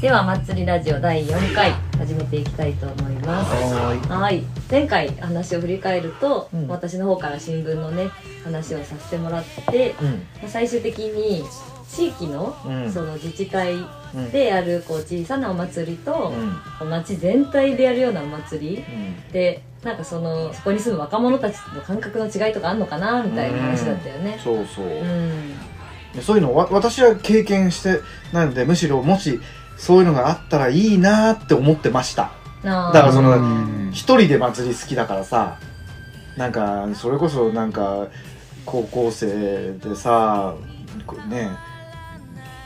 では祭りラジオ第4回始めていきたいと思います。はい。前回話を振り返ると、うん。私の方から新聞のね話をさせてもらって、うん。まあ最終的に地域の、うん。その自治体うんでやるこう小さなお祭りとう、ん。町全体でやるようなお祭りうん。でなんかそのそこに住む若者たちの感覚の違いとかあんのかなみたいな話だったよね。そうそう、うん。でそういうのわ私は経験してないのでむしろもしそういうのがあったらいいなって思ってましただからそのうん一人で祭り好きだからさなんかそれこそなんか高校生でさね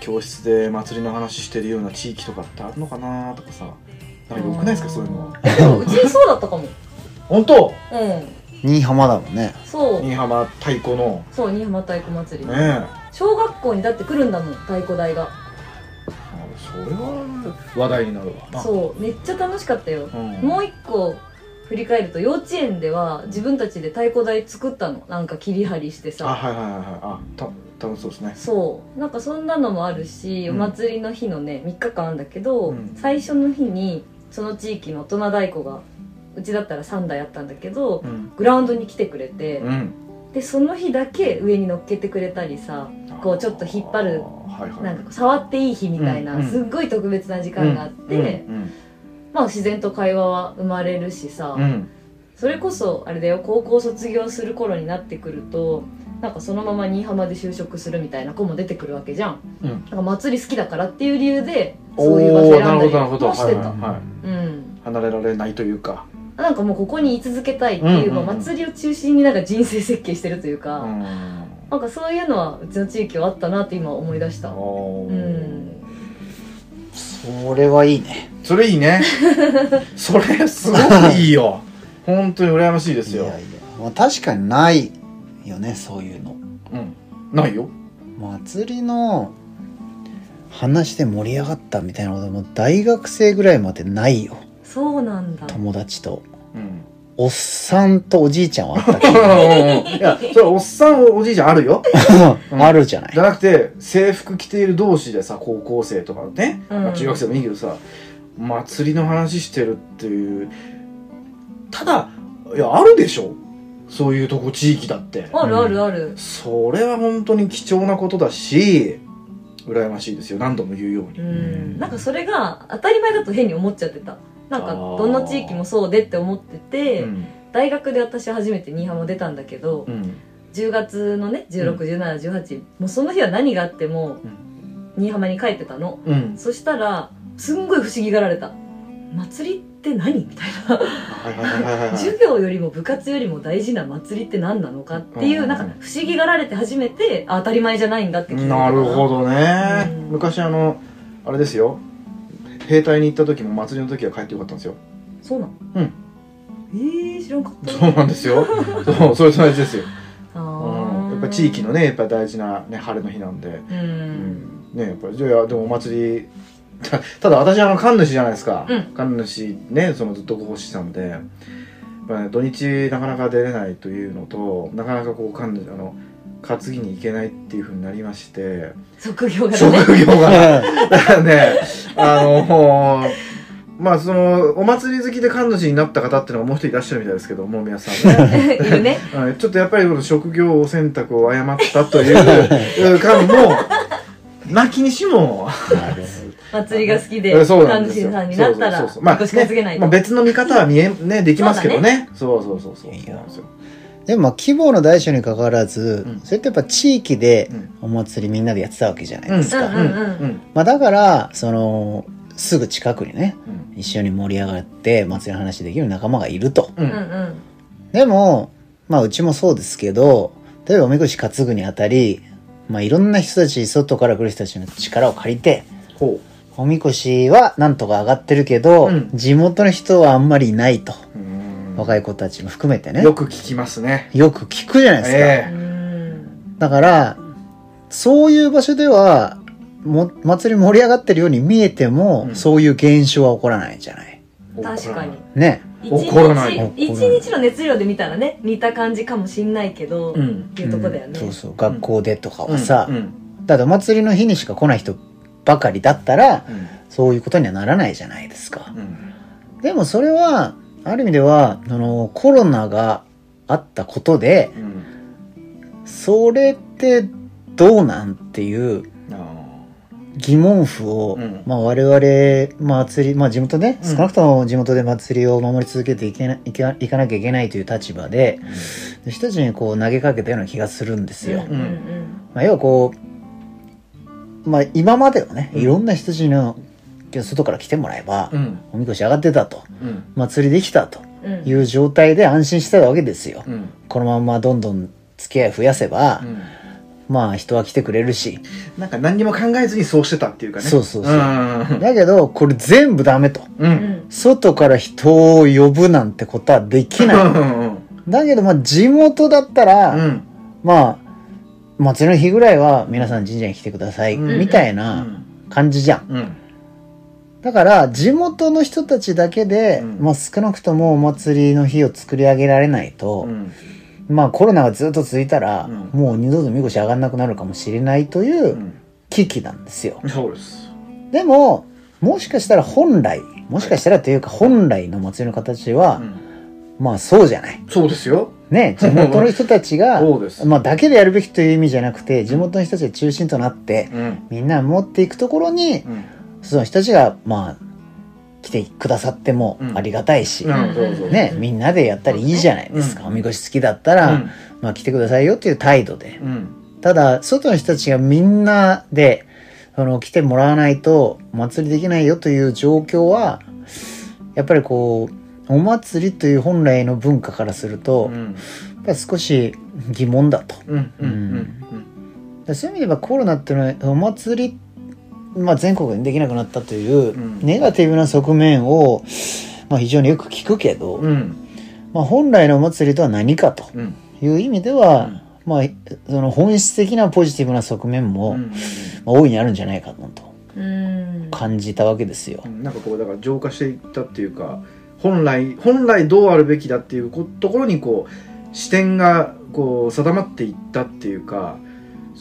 教室で祭りの話してるような地域とかってあるのかなとかさなんかよくないですかそういうのでもうちそうだったかも。本当？うん。新居浜だもんねそう。新居浜太鼓のそう、新居浜太鼓祭り。ね小学校にだって来るんだもん、太鼓台が。それは話題になるわ。なそう、めっちゃ楽しかったよ。うん。もう一個振り返ると、幼稚園では自分たちで太鼓台作ったの。なんか切り張りしてあさ。はいはいはいはい。あた楽しそうですね。そう。なんかそんなのもあるし、うん。お祭りの日のね、3日間あるんだけど、うん。最初の日に、その地域の大人太鼓が、うちだったら3台あったんだけど、うん。グラウンドに来てくれて、うん。でその日だけ上に乗っけてくれたりさこうちょっと引っ張るはいはい。なんか触っていい日みたいな、うんうん。すっごい特別な時間があって、うんまあ自然と会話は生まれるしさ、それこそあれだよ高校卒業する頃になってくるとなんかそのまま新居浜で就職するみたいな子も出てくるわけじゃん。うん。なんか祭り好きだからっていう理由でそういう場所選んだりしてた、はいはい。うん。離れられないというか。なんかもうここに居続けたいっていう,、うんうんうん。まあ祭りを中心になんか人生設計してるというか、うんなんかそういうのはうちの地域はあったなって今思い出した。うん。それはいいね。それいいね。それすごくいいよ。本当に羨ましいですよ。いやいや、まあ、確かにないよねそういうの。うん。ないよ。祭りの話で盛り上がったみたいなことも大学生ぐらいまでないよ。そうなんだ。友達と。うんおっさんとおじいちゃんはあったけ？ど いやそれおっさんおじいちゃんあるよ。あるじゃない。じゃなくて制服着ている同士でさ高校生とかね、うん。まあ中学生でもいいけどさ祭りの話してるっていう。ただいやあるでしょ？そういうとこ地域だって。あるあるある。それは本当に貴重なことだし羨ましいですよ。何度も言うように。うん。なんかそれが当たり前だと変に思っちゃってた。なんかどの地域もそうでって思ってて、うん。大学で私初めて新居浜出たんだけど、うん。10月のね、16、17、18、もうその日は何があっても、新居浜に帰ってたの。うん。そしたら、すんごい不思議がられた。祭りって何みたいな。授業よりも部活よりも大事な祭りって何なのかっていう、うん。なんか不思議がられて初めてあ当たり前じゃないんだって気づいたなるほどね、うん。昔あのあれですよ兵隊に行った時も祭りの時は帰ってよかったんですよ。そうなの？うん。えー、知らんかった。そうなんですよ。そうそれと同じですよ、あうん、ーやっぱ地域のねやっぱ大事な、ね、晴れの日なんで、ううん。ん、ねやっぱりじゃあでもお祭りたただ私あの神主じゃないですか、うん。神主ねそのずっとご奉仕したので。やっぱ、ね、土日なかなか出れないというのとなかなかこう神主あの担ぎに行けないっていうふうになりまして。職業柄職ね業が。だからねあのまあそのお祭り好きで神主になった方っていうのがもう一人いらっしゃるみたいですけども皆さんね。いるね。はい。ちょっとやっぱりこの職業選択を誤ったという感も なきにしも。祭りが好きでえそうなんですよ。神主さんになったらそうそうそうそう。まあ、まあ、と別の見方は見えねできますけどね。そうそうそうそう。そうなんですよでもまあ規模の大小に関わらず、うん。それってやっぱ地域でうん。お祭りみんなでやってたわけじゃないですか、まあだからそのすぐ近くにねうん。一緒に盛り上がって祭りの話できる仲間がいると。ううん。んうんでもまあうちもそうですけど例えばおみこし担ぐにあたりまあいろんな人たち外から来る人たちの力を借りてほおみこしはなんとか上がってるけど、うん。地元の人はあんまりいないと。ううん若い子たちも含めてね。よく聞きますね。よく聞くじゃないですか、えうんだからそういう場所ではも祭り盛り上がってるように見えても、うん。そういう現象は起こらないじゃない。え確かに。ね。一怒らない。日一日の熱量で見たらね似た感じかもしんないけど、うん。っていうとこだよね、そうそう学校でとかはさ、うん。うん。だってお祭りの日にしか来ない人ばかりだったらうん。そういうことにはならないじゃないですか。うん。でもそれは、ある意味では、あの、コロナがあったことで、うんそれってどうなんっていうあ疑問符を、うん。まあ我々、祭り、まあ地元ね、うん。少なくとも地元で祭りを守り続けていけないけいかなきゃいけないという立場で、人たちにこう投げかけたような気がするんですよ。うんうん。まあ要はこう、まあ今まではね、うん。いろんな人たちの外から来てもらえば、うん。おみこし上がってたと、うん。祭りできたという状態で安心してたわけですよ。うん。このままどんどん付き合い増やせば、うん。まあ人は来てくれるし。なんか何にも考えずにそうしてたっていうかね。そうそうそう。うん。だけど、これ全部ダメと。ううん。ん外から人を呼ぶなんてことはできうない。ん。だけど、まあ地元だったら、うん。まあ、祭りの日ぐらいは皆さん神社に来てください、うん。みたいな感じじゃん。うんだから、地元の人たちだけで、うん。まあ少なくともお祭りの日を作り上げられないと、うん。まあコロナがずっと続いたら、うん。もう二度とみこし上がんなくなるかもしれないといううん。危機なんですよ。そうです。でも、もしかしたら本来、もしかしたらというか本来の祭りの形は、うん。まあそうじゃない。そうですよ。ね、地元の人たちが、そうです。まあだけでやるべきという意味じゃなくて、地元の人たちが中心となって、うん。みんな持っていくところに、うんその人たちが、まあ、来てくださってもうん。ありがたいし、ね、みんなでやったらいいじゃないですか。うん。おみこし好きだったら、うん。まあ来てくださいよっていう態度で。うん。ただ、外の人たちがみんなで、あの、来てもらわないと、お祭りできないよという状況は、やっぱりこう、お祭りという本来の文化からすると、やっうんぱり少し疑問だと。そういう意味で言えばコロナっていうのはお祭り、まあ、全国にできなくなったといううん。ネガティブな側面を、まあ、非常によく聞くけど、うん。まあ、本来のお祭りとは何かとうん。いう意味では、うん。まあ、その本質的なポジティブな側面も、うん。まあ、大いにあるんじゃないかなとうん。感じたわけですよ。う。ん。なんかこうだから浄化していったっていうか本来本来どうあるべきだっていうこところにこう視点がこう定まっていったっていうか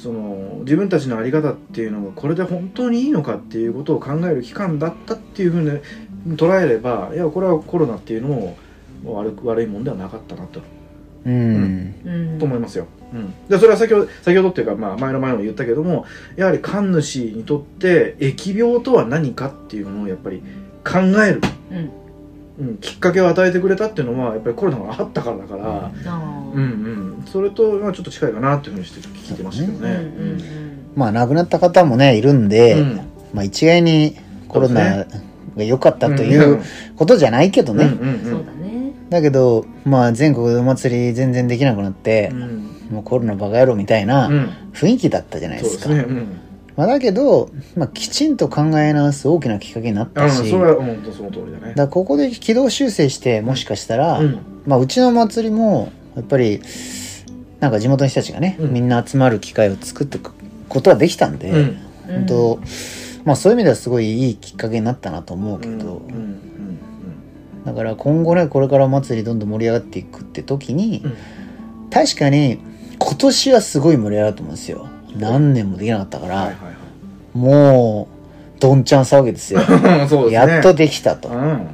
その自分たちの在り方っていうのがこれで本当にいいのかっていうことを考える期間だったっていうふうに捉えればいやこれはコロナっていうのも悪く悪いもんではなかったなと。うん。うん。と思いますよ。うん、でそれは先ほど先ほどっていうか、まあ、前の前も言ったけどもやはり神主にとって疫病とは何かっていうのをやっぱり考える、うんうん、きっかけを与えてくれたっていうのはやっぱりコロナがあったからだから、あうんうん、それとまあちょっと近いかなっていうふうにして聞いてましたけどーね。うん。うんまあ亡くなった方もねいるんで、うん。まあ、一概にコロナが良かったということじゃないけどね、だねだけど、まあ、全国でお祭り全然できなくなってう、ん。もうコロナバカ野郎みたいなうん。雰囲気だったじゃないでか。そうですすね。うんまあ、だけど、まあ、きちんと考え直す大きなきっかけになっうん、たし、それは本当その通りだね。らここで軌道修正して、もしかしたら、うん。まあ、うちの祭りも、やっぱり、なんか地元の人たちがね、うん。みんな集まる機会を作っていくことはできたんで、うん。本当、まあそういう意味ではすごいいいきっかけになったなと思うけど、うん。うん。だから今後ねこれからお祭りどんどん盛り上がっていくって時に、うん。確かに今年はすごい盛り上がると思うんですよ何年もできなかったから、はいはいもうどんちゃん騒ぎですよ。ですね。やっとできたと、うん。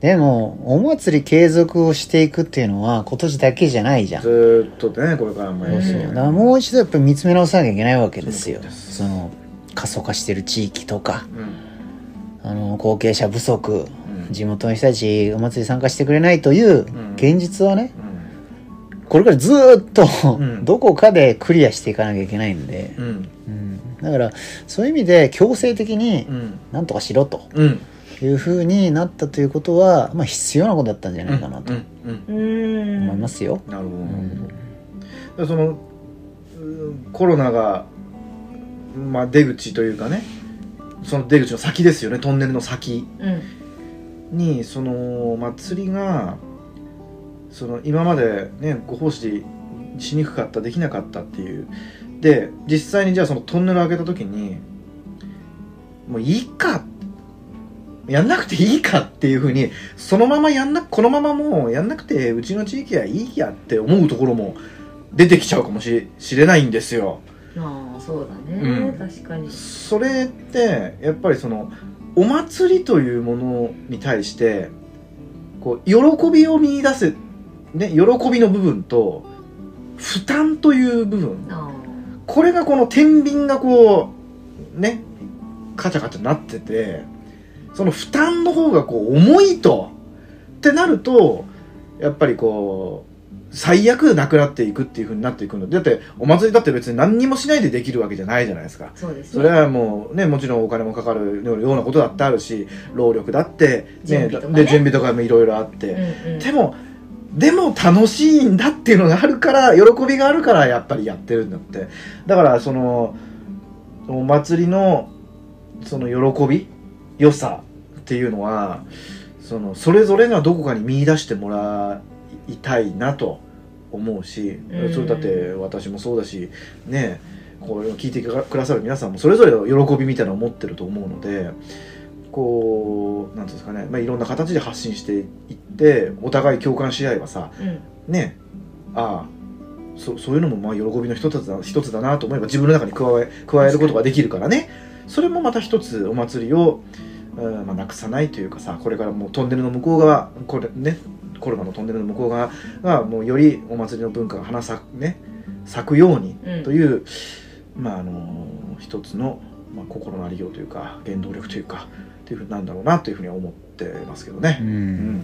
でもお祭り継続をしていくっていうのは今年だけじゃないじゃん。ずーっとねこれからもやそうそうだからもう一度やっぱり見つめ直さなきゃいけないわけですよ。その過疎化してる地域とか。うん。あの後継者不足。うん。地元の人たちお祭り参加してくれないといううん。現実はねうんこれからずーっとうん。どこかでクリアしていかなきゃいけないんで、うん。うん。だからそういう意味で強制的にうん。なんとかしろと。うん。いうふうになったということは、まあ、必要なことだったんじゃないかなと。思いますよ。なるほど。そのうんコロナがまあ出口というかね。その出口の先ですよね。トンネルの先うん。にその祭りがその今までねご奉仕しにくかったできなかったっていう。で実際にじゃあそのトンネルを開けた時にもういいかやんなくていいかっていうふうにそのままやんなこのままもうやんなくてうちの地域はいいやって思うところも出てきちゃうかもししれないんですよ。ああそうだね、うん。確かに。それってやっぱりそのお祭りというものに対してこう喜びを見出せ、ね、喜びの部分と負担という部分。あこれがこの天秤がこうねカチャカチャなっててその負担の方がこう重いとってなるとやっぱりこう最悪なくなっていくっていう風になっていくの。でだってお祭りだって別に何にもしないでできるわけじゃないじゃないですか。あそうですそれはもうねもちろんお金もかかるようなことだってあるし労力だって、準備とかね。で準備とかもいろいろあって、うんうん。でもでも楽しいんだっていうのがあるから喜びがあるからやっぱりやってるんだって。だからそのお祭りのその喜び良さっていうのはそのそれぞれがどこかに見出してもらいたいなと思うしそれだって私もそうだしねこれを聞いてくださる皆さん。もそれぞれ喜びみたいなのを持ってると思うのでこうなんですかね、まあ、いろんな形で発信していってお互い共感し合えばさうん。ねああそそういうのもまあ喜びの一つだ一つだなと思えば自分の中に加え加えることができるからね。それもまた一つお祭りを、うんまあ、なくさないというかさこれからもうトンネルの向こう側これねコロナのトンネルの向こう側がもうよりお祭りの文化が花咲くね咲くようにうん。という、まああの一つの、まあ、心のありようというか原動力というかっていうふうになんだろうなというふうには思ってますけどうね。ん、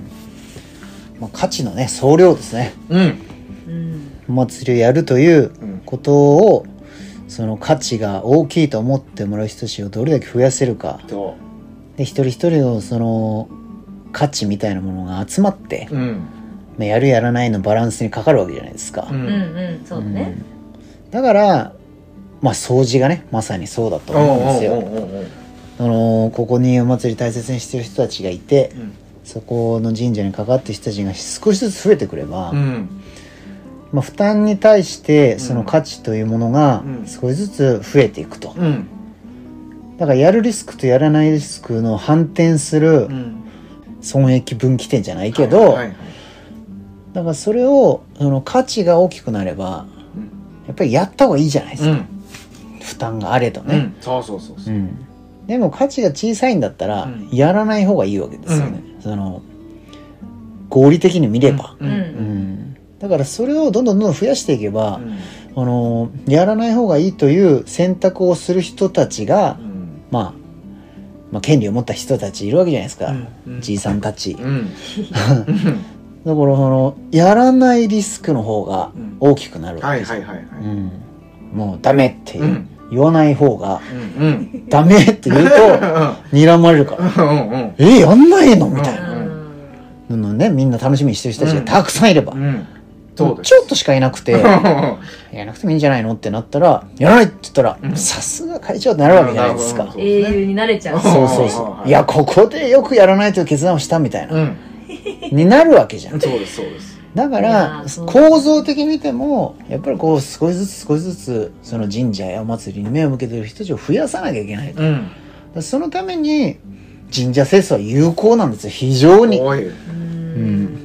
まあ、価値のね総量ですね。うん、うん。お祭りをやるといううんことをその価値が大きいと思ってもらう人たちをどれだけ増やせるか。そで一人一人のその価値みたいなものが集まって、う、うん。まあ、やるやらないのバランスにかかるわけじゃないですか、ううんうんそうだね。うん。だからまあ掃除がねまさにそうだと思うんですよ。おうおうおうおうあのここにお祭り大切にしてる人たちがいてうん。そこの神社に関わってる人たちが少しずつ増えてくれば、うん。まあ、負担に対してその価値というものがうん。少しずつ増えていくと、うん。だからやるリスクとやらないリスクの反転するうん。損益分岐点じゃないけど、だからそれをその価値が大きくなればうん。やっぱりやった方がいいじゃないですか、うん。負担があれとね、うん。そうそうそうそう。うんでも価値が小さいんだったら、うん。やらない方がいいわけですよね、その合理的に見れば、ううん。うん。だからそれをどんどんどんどん増やしていけば、うん。あのやらない方がいいという選択をする人たちが、うん。まあ、まあ権利を持った人たちいるわけじゃないですか、うん。じいさんたち、うん。だからそのやらないリスクの方がうん。大きくなるわはいけですよ、はいはいもうダメっていう、うん言わない方がうんうん。ダメって言うと睨まれるから。うんうん。えやんないのみたいうんなのねみんな楽しみにしてる人たちがたくさんいれば、うん。そうです。ちょっとしかいなくてやらなくてもいいんじゃないの？ってなったらやらないって言ったらうん。さすが会長ってなるわけじゃないですか。英雄になれちゃうそうそうはそう。いいや、ここでよくやらないという決断をしたみたいな、うん。になるわけじゃん。そうですそうです。いだから構造的に見てもやっぱりこう少しずつ少しずつその神社やお祭りに目を向けてる人たちを増やさなきゃいけないと、うん。らそのために神社清掃は有効なんですよ。非常に。うん。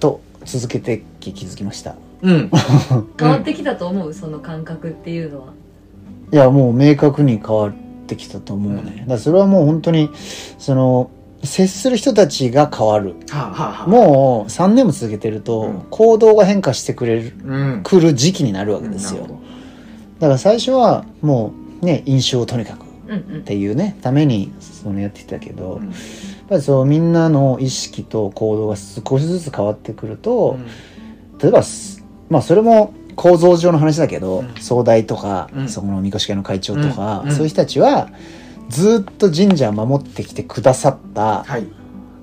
と続けて気づきました。うん。変わってきたと思う？その感覚っていうのは。いやもう明確に変わってきたと思うね、だからそれはもう本当にその接する人たちが変わる。はあはあはあ。もう3年も続けてると、うん。行動が変化してくれるうん。来る時期になるわけですよ、なるほだから最初はもうね印象をとにかくっうんうん。ていうねためにそのやってきたけど、やっぱりそうみんなの意識と行動が少しずつ変わってくると、例えばすまあそれも構造上の話だけど、うん。総大とか、うん。そこのみこし会の会長とか、うん。うん。そういう人たちはずっと神社を守ってきてくださったはい。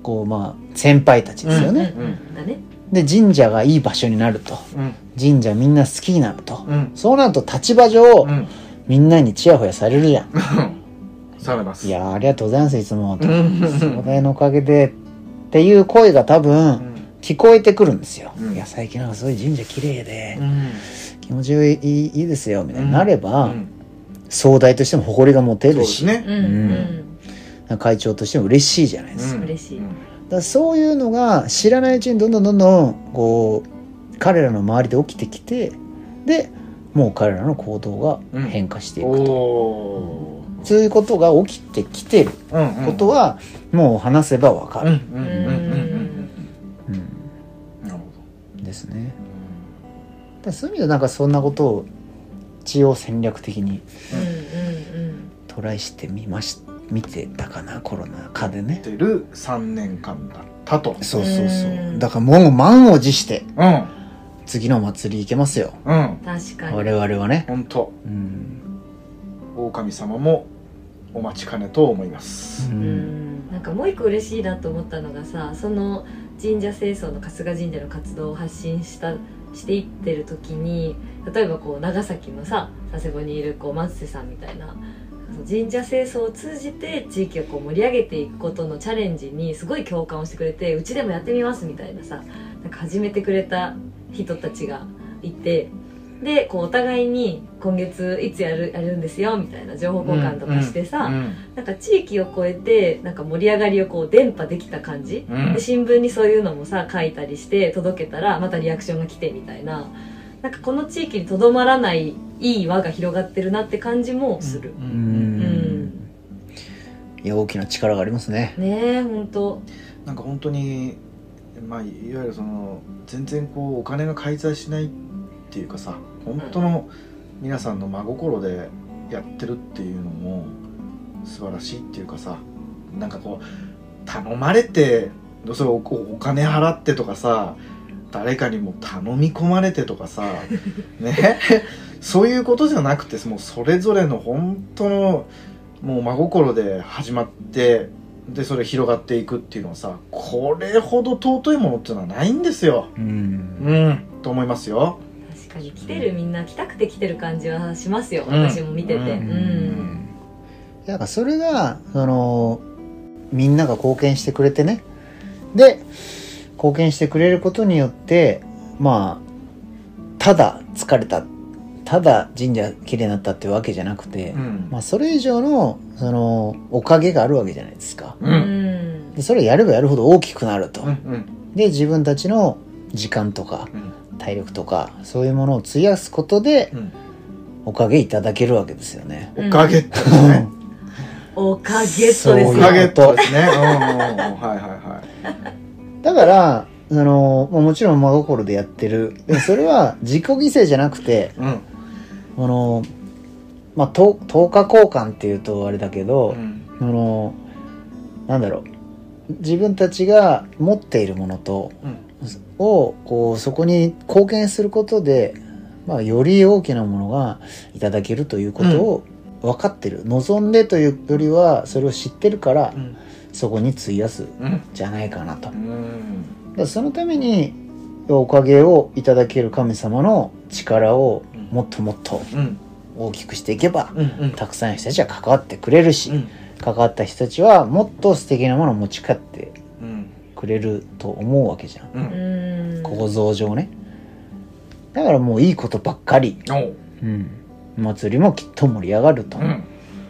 こうまあ先輩たちですよね、うんうんだね。で神社がいい場所になると。うん。神社みんな好きになると、うん。そうなると立場上、うん。みんなにチヤホヤされるじゃん。されます。いやーありがとうございますいつもと。うん。総大のおかげでっていう声が多う分ん。聞こえてくるんですよ、うん。いや最近なんかすごい神社綺麗でうん。気持ちいいいいいですよみたいになれば、うん総大としても誇りが持てるし、ね。うんうん。会長としても嬉しいじゃないですか,、うん嬉しい。だそういうのが知らないうちにどんどんどんどんこう彼らの周りで起きてきてでもう彼らの行動が変化していくと、おそういうことが起きてきてる。ことはもう話せばわかる、うんうんうんうん。うん。うんうんなるほど。ですね。だそういう意味ではなんかそんなことを一応戦略的にうんうんトライしてみまし見てたかなコロナ禍でね。てる3年間だったと。そうそうそう。うん。だからもう満を持してうん。次の祭り行けますよ。うん。うん確かに。我々はね。本当。うん、狼様もお待ちかねと思います。ううんん。なんかもう一個嬉しいなと思ったのがさその神社清掃の春日神社の活動を発信したしていってる時に例えばこう長崎のさ佐世保にいるこう松瀬さんみたいな神社清掃を通じて地域をこう盛り上げていくことのチャレンジにすごい共感をしてくれてうちでもやってみますみたいなさなんか始めてくれた人たちがいてでこうお互いに今月いつやるやるんですよみたいな情報交換とかしてさ、うんなんか地域を越えてなんか盛り上がりをこう伝播できた感じ、うん。で新聞にそういうのもさ書いたりして届けたらまたリアクションが来てみたいな。なんかこの地域にとどまらないいい輪が広がってるなって感じもする、ううん。うん。いや大きな力がありますね。ねえ本当なんか本当にまあいわゆるその全然こうお金が介在しないっていうかさ本当の皆さんの真心でやってるっていうのも素晴らしいっていうかさなんかこう頼まれてそれおお金払ってとかさ誰かにも頼み込まれてとかさ ね？そういうことじゃなくてもうそれぞれの本当のもう真心で始まってでそれ広がっていくっていうのはさこれほど尊いものっていうのはないんですよ。うん。うんと思いますよ確かに来てるみんな来たくて来てる感じはしますよ、うん。私も見てて。ううん。ん、だからそれがそのみんなが貢献してくれてね。で貢献してくれることによってまあただ疲れた。ただ神社綺麗になったってわけじゃなくて、うん。まあ、それ以上のそのおかげがあるわけじゃないですか。ううん。んでそれをやればやるほど大きくなると、うんうん。で自分たちの時間とかうん体力とかそういうものを費やすことでうん。おかげいただけるわけですよね、おかげってね。おかげっとですよそういうおかげとですね。はいはいはだからそのまあもちろん真心でやってる。それは自己犠牲じゃなくていうん。このまあと10日交換っていうとあれだけど、うん。そのなんだろう。自分たちが持っているものとうんをこうそこに貢献することで、まあ、より大きなものがいただけるということを分かってる、望んでというよりはそれを知ってるからうん。そこに費やすうん。じゃないかなと。うん。らそのためにおかげをいただける神様の力をもっともっとうん。大きくしていけばうんうん。たくさんの人たちは関わってくれるし、うん。関わった人たちはもっと素敵なものを持ち帰ってうん。くれると思うわけじゃん。ううんん構造上ね。だからもういいことばっかり、おう。うん、祭りもきっと盛り上がると。うん。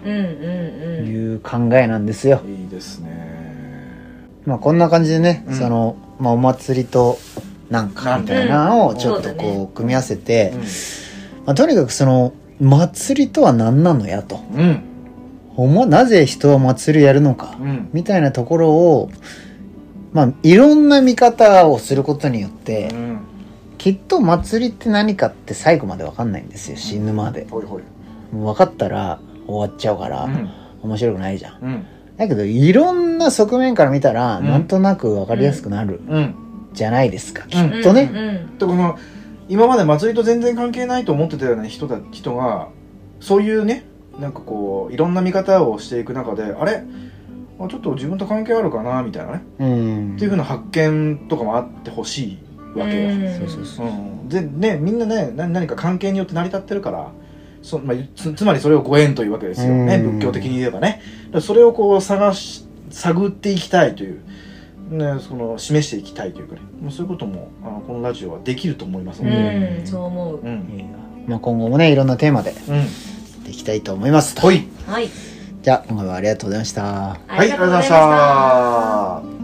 うんうんうん。いう考えなんですよ、いいですね。まあこんな感じでね、うん。その、まあ、お祭りとなんかみたいなのをちょっとこう組み合わせて、うん。まあ、とにかくその祭りとは何なのやと。うん。おもなぜ人は祭りやるのか。うん。みたいなところをまあいろんな見方をすることによって、うん。きっと祭りって何かって最後まで分かんないんですよ死ぬまで。ほいほい。もう分かったら終わっちゃうから、うん。面白くないじゃん。うん。だけどいろんな側面から見たら、うん。なんとなく分かりやすくなる。うん。じゃないですか、きうん。っとね、うんうんでこの今まで祭りと全然関係ないと思ってたような人だ人がそういうねなんかこういろんな見方をしていく中であれ？あちょっと自分と関係あるかなみたいなね、うん。っていうふうな発見とかもあってほしいわけよ、うん。そうそうそうう。ん、でねみんなねな何か関係によって成り立ってるからそ、まあ、つつまりそれをご縁というわけですよ。ねうん。仏教的に言えばね。それをこう探し探っていきたいという、ね、その示していきたいというかね。もうそういうこともあのこのラジオはできると思いますので、うん。そう思う。うん。まあ、今後もねいろんなテーマでうん。やっていきたいと思います。とほい。はいじゃあ今回はありがとうございました。ありがとうございましたはいありがとうございました。